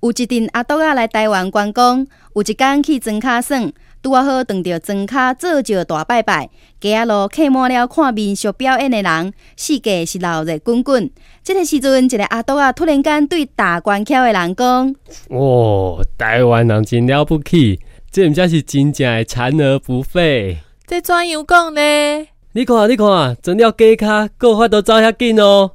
有一阵阿斗啊来台湾观光，有一天去庄卡耍，拄啊好撞到庄卡做石大拜拜，街啊路挤满了看民俗表演的人，世界是闹热滚滚。这个时阵，一个阿斗啊突然间对大关卡的人讲：“哦，台湾人真了不起，这毋才是真正的残而不废。”这怎样讲呢？你看，你看，真了假卡，有法都走遐紧哦。